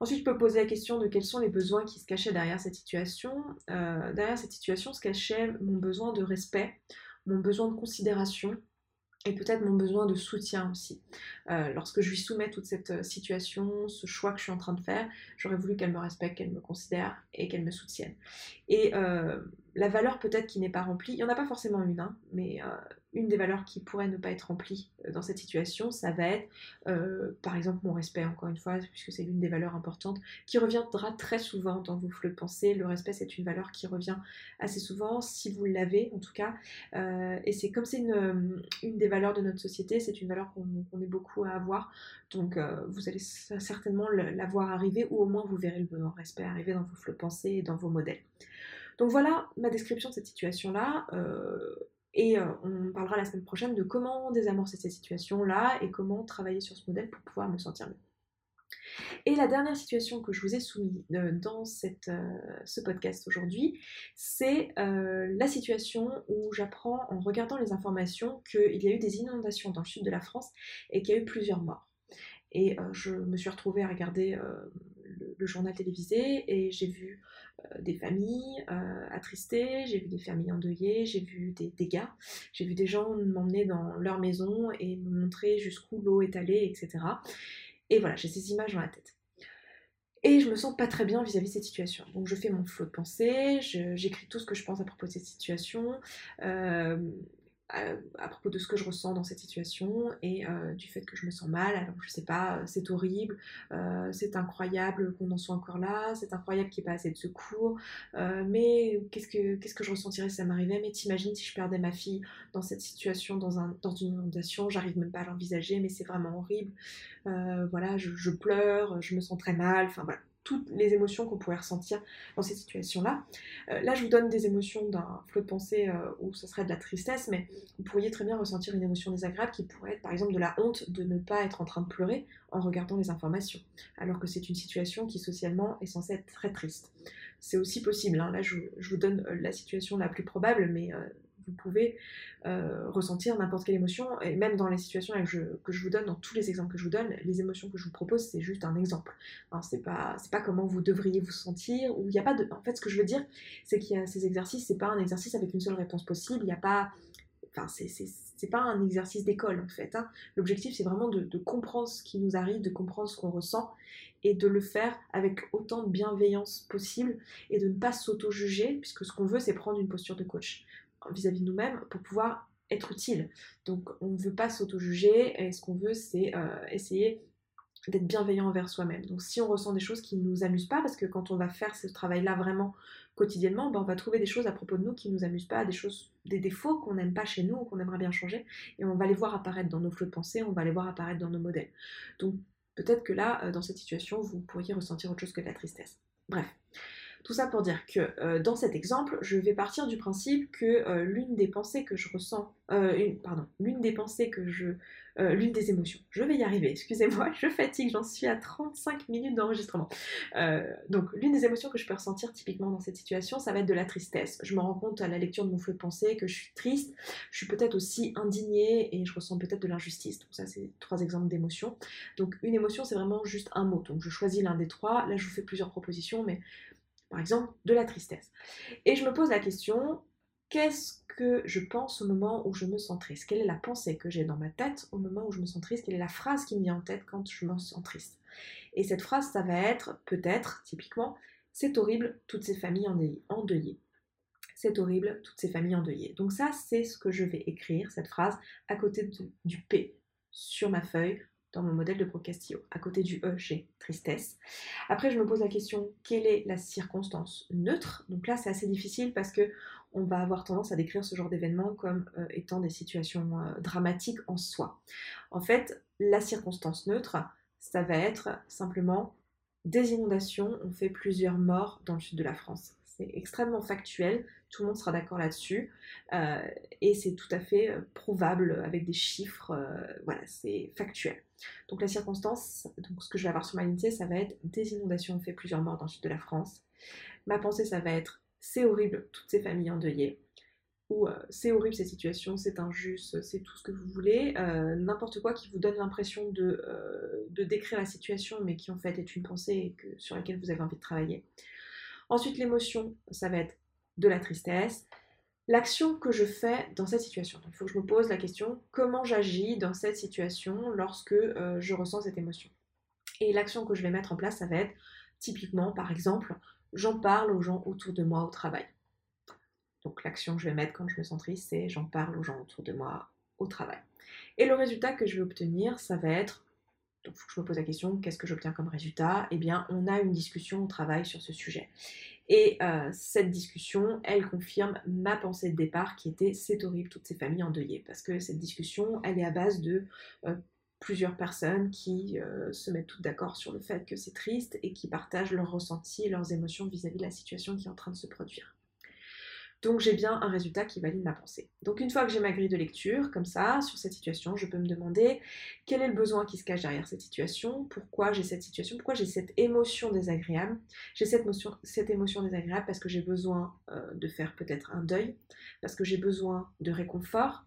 Ensuite, je peux poser la question de quels sont les besoins qui se cachaient derrière cette situation. Euh, derrière cette situation se cachait mon besoin de respect, mon besoin de considération et peut-être mon besoin de soutien aussi. Euh, lorsque je lui soumets toute cette euh, situation, ce choix que je suis en train de faire, j'aurais voulu qu'elle me respecte, qu'elle me considère et qu'elle me soutienne. La valeur peut-être qui n'est pas remplie, il n'y en a pas forcément une, hein, mais une des valeurs qui pourrait ne pas être remplie euh, dans cette situation, ça va être euh, par exemple mon respect, encore une fois, puisque c'est l'une des valeurs importantes, qui reviendra très souvent dans vos flots de pensée. Le respect, c'est une valeur qui revient assez souvent, si vous l'avez en tout cas. Euh, et c'est comme c'est une, des valeurs de notre société, c'est une valeur qu'on est beaucoup à avoir. Donc vous allez certainement la voir arriver, ou au moins vous verrez le respect arriver dans vos flots de pensée et dans vos modèles. Donc voilà ma description de cette situation-là. Et euh, on parlera la semaine prochaine de comment désamorcer ces situations-là et comment travailler sur ce modèle pour pouvoir me sentir mieux. Et la dernière situation que je vous ai soumise euh, dans euh, ce podcast aujourd'hui, c'est la situation où j'apprends en regardant les informations qu'il y a eu des inondations dans le sud de la France et qu'il y a eu plusieurs morts. Et je me suis retrouvée à regarder le, journal télévisé et j'ai vu euh, des familles euh, attristées, j'ai vu des familles endeuillées, j'ai vu des dégâts, j'ai vu des gens m'emmener dans leur maison et me montrer jusqu'où l'eau est allée, etc. Et voilà, j'ai ces images dans la tête. Et je me sens pas très bien vis-à-vis de cette situation. Donc je fais mon flot de pensée, j'écris tout ce que je pense à propos de cette situation. Euh, à, propos de ce que je ressens dans cette situation et euh, du fait que je me sens mal. Alors je sais pas, euh, c'est horrible, euh, c'est incroyable qu'on en soit encore là, c'est incroyable qu'il n'y ait pas assez de secours, mais qu'est-ce que, qu'est-ce que je ressentirais si ça m'arrivait? Mais t'imagines si je perdais ma fille dans cette situation, dans, un, dans une inondation, j'arrive même pas à l'envisager, mais c'est vraiment horrible. voilà, je pleure, je me sens très mal, enfin voilà toutes les émotions qu'on pourrait ressentir dans ces situations-là. Euh, là, je vous donne des émotions d'un flot de pensée euh, où ce serait de la tristesse, mais vous pourriez très bien ressentir une émotion désagréable qui pourrait être par exemple de la honte de ne pas être en train de pleurer en regardant les informations, alors que c'est une situation qui socialement est censée être très triste. C'est aussi possible, hein. là je, vous donne euh, la situation la plus probable, mais vous pouvez euh, ressentir n'importe quelle émotion, et même dans les situations que je, vous donne, dans tous les exemples que je vous donne, les émotions que je vous propose, c'est juste un exemple. Hein, c'est pas, pas comment vous devriez vous sentir, ou il a pas de... En fait, ce que je veux dire, c'est qu'il y a ces exercices, c'est pas un exercice avec une seule réponse possible, il n'y a pas... Enfin, c'est pas un exercice d'école en fait. Hein. L'objectif c'est vraiment de, comprendre ce qui nous arrive, de comprendre ce qu'on ressent et de le faire avec autant de bienveillance possible et de ne pas s'auto-juger puisque ce qu'on veut c'est prendre une posture de coach vis-à-vis de nous-mêmes pour pouvoir être utile. Donc on ne veut pas s'auto-juger et ce qu'on veut c'est euh, essayer d'être bienveillant envers soi-même. Donc si on ressent des choses qui ne nous amusent pas, parce que quand on va faire ce travail-là vraiment quotidiennement, ben, on va trouver des choses à propos de nous qui ne nous amusent pas, des choses, des défauts qu'on n'aime pas chez nous ou qu'on aimerait bien changer, et on va les voir apparaître dans nos flots de pensée, on va les voir apparaître dans nos modèles. Donc peut-être que là, euh, dans cette situation, vous pourriez ressentir autre chose que de la tristesse. Bref. Tout ça pour dire que euh, dans cet exemple, je vais partir du principe que euh, l'une des pensées que je ressens, euh, pardon, l'une des pensées que je, l'une des émotions, je vais y arriver, excusez-moi, je fatigue, j'en suis à 35 minutes d'enregistrement. donc l'une des émotions que je peux ressentir typiquement dans cette situation, ça va être de la tristesse. Je me rends compte à la lecture de mon flot de pensée que je suis triste, je suis peut-être aussi indignée et je ressens peut-être de l'injustice. Donc ça c'est trois exemples d'émotions. Donc une émotion c'est vraiment juste un mot, donc je choisis l'un des trois. Là je vous fais plusieurs propositions, mais par exemple de la tristesse. Et je me pose la question, qu'est-ce que je pense au moment où je me sens triste? Quelle est la pensée que j'ai dans ma tête au moment où je me sens triste? Quelle est la phrase qui me vient en tête quand je me sens triste? Et cette phrase, ça va être peut-être, typiquement, c'est horrible, toutes ces familles endeuillées. C'est horrible, toutes ces familles endeuillées. Donc ça, c'est ce que je vais écrire, cette phrase, à côté du P sur ma feuille dans mon modèle de Procastillo. À côté du E, j'ai tristesse. Après, je me pose la question, quelle est la circonstance neutre? Donc là, c'est assez difficile parce que on va avoir tendance à décrire ce genre d'événement comme euh, étant des situations euh, dramatiques en soi. En fait, la circonstance neutre, ça va être simplement des inondations ont fait plusieurs morts dans le sud de la France. C'est extrêmement factuel, tout le monde sera d'accord là-dessus. Euh, et c'est tout à fait euh, prouvable avec des chiffres. Euh, voilà, c'est factuel. Donc la circonstance, donc ce que je vais avoir sur ma ligne ça va être des inondations ont fait plusieurs morts dans le sud de la France. Ma pensée, ça va être c'est horrible, toutes ces familles endeuillées. Ou c'est horrible cette situation, c'est injuste, c'est tout ce que vous voulez. N'importe quoi qui vous donne l'impression de, décrire la situation, mais qui en fait est une pensée sur laquelle vous avez envie de travailler. Ensuite, l'émotion, ça va être de la tristesse. L'action que je fais dans cette situation. il faut que je me pose la question comment j'agis dans cette situation lorsque euh, je ressens cette émotion? Et l'action que je vais mettre en place, ça va être typiquement, par exemple, j'en parle aux gens autour de moi au travail. Donc l'action que je vais mettre quand je me sens triste, c'est j'en parle aux gens autour de moi au travail. Et le résultat que je vais obtenir, ça va être donc, il faut que je me pose la question, qu'est-ce que j'obtiens comme résultat? Eh bien, on a une discussion au travail sur ce sujet. Et euh, cette discussion, elle confirme ma pensée de départ qui était c'est horrible toutes ces familles endeuillées. Parce que cette discussion, elle est à base de euh, plusieurs personnes qui euh, se mettent toutes d'accord sur le fait que c'est triste et qui partagent leurs ressentis leurs émotions vis à -vis de la situation qui est en train de se produire. Donc j'ai bien un résultat qui valide ma pensée. Donc une fois que j'ai ma grille de lecture, comme ça, sur cette situation, je peux me demander quel est le besoin qui se cache derrière cette situation, pourquoi j'ai cette situation, pourquoi j'ai cette émotion désagréable. J'ai cette, émotion désagréable parce que j'ai besoin euh, de faire peut-être un deuil, parce que j'ai besoin de réconfort,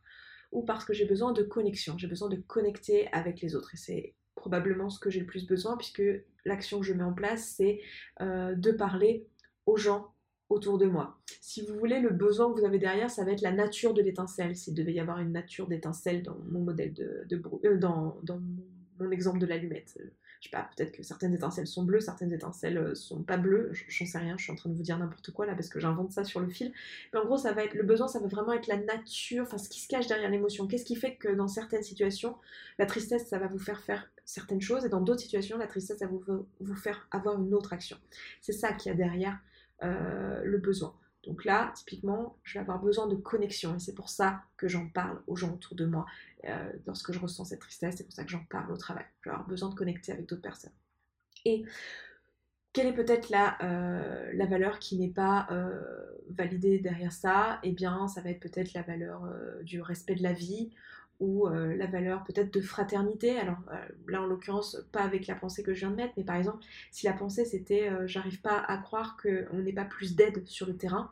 ou parce que j'ai besoin de connexion, j'ai besoin de connecter avec les autres. Et c'est probablement ce que j'ai le plus besoin, puisque l'action que je mets en place, c'est euh, de parler aux gens autour de moi. Si vous voulez, le besoin que vous avez derrière, ça va être la nature de l'étincelle. S'il devait y avoir une nature d'étincelle dans mon modèle de, euh, dans, mon exemple de l'allumette. Euh, je sais pas, peut-être que certaines étincelles sont bleues, certaines étincelles euh, sont pas bleues, j'en sais rien, je suis en train de vous dire n'importe quoi là parce que j'invente ça sur le fil. Mais en gros, ça va être le besoin, ça va vraiment être la nature, enfin ce qui se cache derrière l'émotion. Qu'est-ce qui fait que dans certaines situations, la tristesse, ça va vous faire faire certaines choses et dans d'autres situations, la tristesse, ça va vous, vous faire avoir une autre action? C'est ça qu'il y a derrière euh, le besoin. Donc là, typiquement, je vais avoir besoin de connexion et c'est pour ça que j'en parle aux gens autour de moi. Euh, lorsque je ressens cette tristesse, c'est pour ça que j'en parle au travail. Je vais avoir besoin de connecter avec d'autres personnes. Et quelle est peut-être la, euh, la valeur qui n'est pas validée derrière ça? Eh bien, ça va être peut-être la valeur du respect de la vie ou euh, la valeur peut-être de fraternité. Alors euh, là, en l'occurrence, pas avec la pensée que je viens de mettre, mais par exemple, si la pensée c'était euh, j'arrive pas à croire qu'on n'ait pas plus d'aide sur le terrain,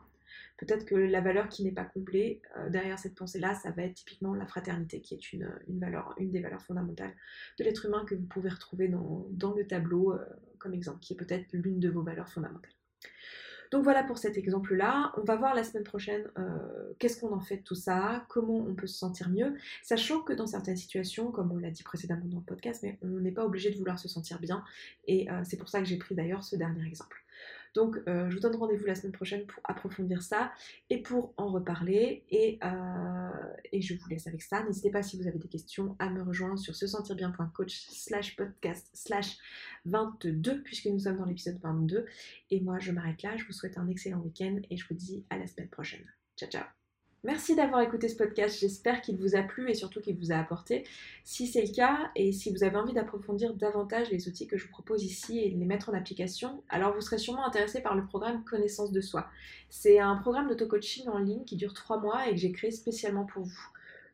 Peut-être que la valeur qui n'est pas comblée euh, derrière cette pensée-là, ça va être typiquement la fraternité, qui est une, valeur, une des valeurs fondamentales de l'être humain que vous pouvez retrouver dans, le tableau euh, comme exemple, qui est peut-être l'une de vos valeurs fondamentales. Donc voilà pour cet exemple-là. On va voir la semaine prochaine euh, qu'est-ce qu'on en fait de tout ça, comment on peut se sentir mieux, sachant que dans certaines situations, comme on l'a dit précédemment dans le podcast, mais on n'est pas obligé de vouloir se sentir bien. Et euh, c'est pour ça que j'ai pris d'ailleurs ce dernier exemple. Donc euh, je vous donne rendez-vous la semaine prochaine pour approfondir ça et pour en reparler. Et, euh, et je vous laisse avec ça. N'hésitez pas si vous avez des questions à me rejoindre sur se sentir bien.coach slash podcast slash 22 puisque nous sommes dans l'épisode 22. Et moi je m'arrête là. Je vous souhaite un excellent week-end et je vous dis à la semaine prochaine. Ciao ciao Merci d'avoir écouté ce podcast, j'espère qu'il vous a plu et surtout qu'il vous a apporté. Si c'est le cas et si vous avez envie d'approfondir davantage les outils que je vous propose ici et de les mettre en application, alors vous serez sûrement intéressé par le programme Connaissance de soi. C'est un programme d'auto-coaching en ligne qui dure 3 mois et que j'ai créé spécialement pour vous.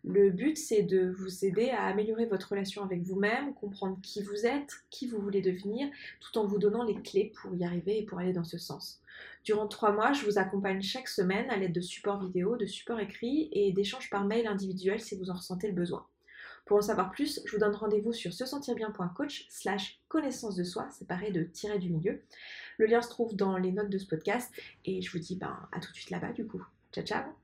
Le but, c'est de vous aider à améliorer votre relation avec vous-même, comprendre qui vous êtes, qui vous voulez devenir, tout en vous donnant les clés pour y arriver et pour aller dans ce sens. Durant trois mois, je vous accompagne chaque semaine à l'aide de supports vidéo, de supports écrits et d'échanges par mail individuel si vous en ressentez le besoin. Pour en savoir plus, je vous donne rendez-vous sur se sentir bien.coach slash connaissance de soi, séparé de tirer du milieu. Le lien se trouve dans les notes de ce podcast et je vous dis ben, à tout de suite là-bas du coup. Ciao ciao